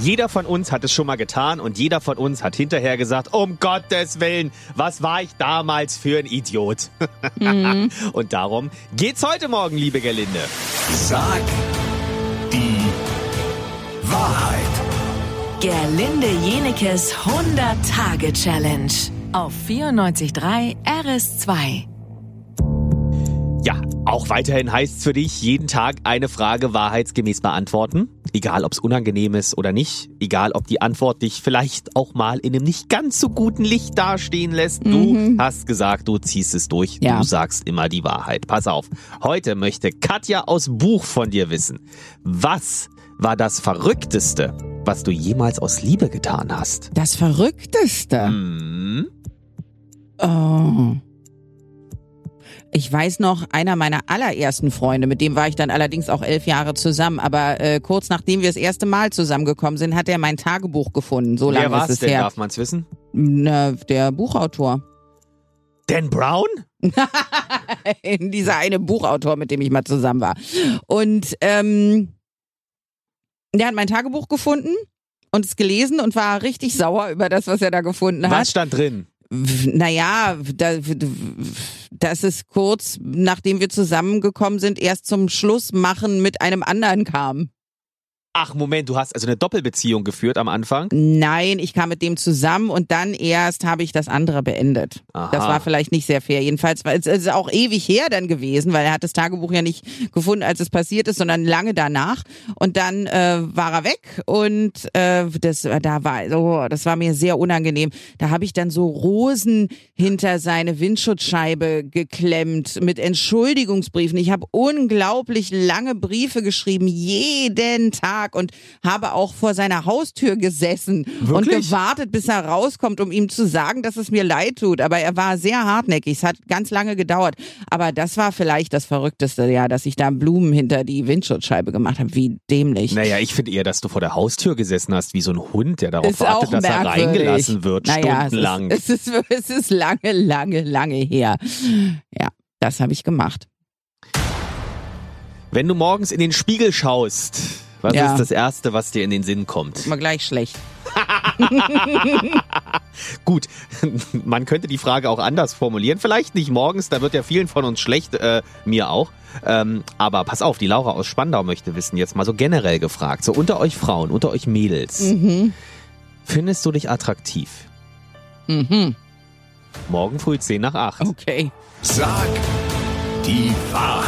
Jeder von uns hat es schon mal getan und jeder von uns hat hinterher gesagt, um Gottes Willen, was war ich damals für ein Idiot? Mhm. und darum geht's heute Morgen, liebe Gerlinde. Sag die Wahrheit. Gerlinde Jenekes 100-Tage-Challenge auf 94.3 RS2. Auch weiterhin heißt es für dich, jeden Tag eine Frage wahrheitsgemäß beantworten. Egal, ob es unangenehm ist oder nicht. Egal, ob die Antwort dich vielleicht auch mal in einem nicht ganz so guten Licht dastehen lässt. Du mhm. hast gesagt, du ziehst es durch. Ja. Du sagst immer die Wahrheit. Pass auf. Heute möchte Katja aus Buch von dir wissen. Was war das Verrückteste, was du jemals aus Liebe getan hast? Das Verrückteste? Mhm. Oh. Ich weiß noch, einer meiner allerersten Freunde, mit dem war ich dann allerdings auch elf Jahre zusammen, aber äh, kurz nachdem wir das erste Mal zusammengekommen sind, hat er mein Tagebuch gefunden. So lange Wer ist es denn, her. Darf man es wissen? Na, der Buchautor. Dan Brown? Dieser eine Buchautor, mit dem ich mal zusammen war. Und ähm, der hat mein Tagebuch gefunden und es gelesen und war richtig sauer über das, was er da gefunden hat. Was stand drin? naja, da, dass es kurz nachdem wir zusammengekommen sind, erst zum Schluss machen mit einem anderen kam. Ach, Moment, du hast also eine Doppelbeziehung geführt am Anfang? Nein, ich kam mit dem zusammen und dann erst habe ich das andere beendet. Aha. Das war vielleicht nicht sehr fair. Jedenfalls war es ist auch ewig her dann gewesen, weil er hat das Tagebuch ja nicht gefunden, als es passiert ist, sondern lange danach. Und dann äh, war er weg und äh, das da war oh, das war mir sehr unangenehm. Da habe ich dann so Rosen hinter seine Windschutzscheibe geklemmt mit Entschuldigungsbriefen. Ich habe unglaublich lange Briefe geschrieben, jeden Tag Tag und habe auch vor seiner Haustür gesessen Wirklich? und gewartet, bis er rauskommt, um ihm zu sagen, dass es mir leid tut. Aber er war sehr hartnäckig. Es hat ganz lange gedauert. Aber das war vielleicht das Verrückteste, ja, dass ich da Blumen hinter die Windschutzscheibe gemacht habe. Wie dämlich. Naja, ich finde eher, dass du vor der Haustür gesessen hast, wie so ein Hund, der darauf ist wartet, dass er reingelassen wird, naja, stundenlang. Es ist, es, ist, es ist lange, lange, lange her. Ja, das habe ich gemacht. Wenn du morgens in den Spiegel schaust, was ja. ist das Erste, was dir in den Sinn kommt? Immer gleich schlecht. Gut, man könnte die Frage auch anders formulieren. Vielleicht nicht morgens, da wird ja vielen von uns schlecht, äh, mir auch. Ähm, aber pass auf, die Laura aus Spandau möchte wissen, jetzt mal so generell gefragt, so unter euch Frauen, unter euch Mädels. Mhm. Findest du dich attraktiv? Mhm. Morgen früh 10 nach 8. Okay. Sag die Wahrheit.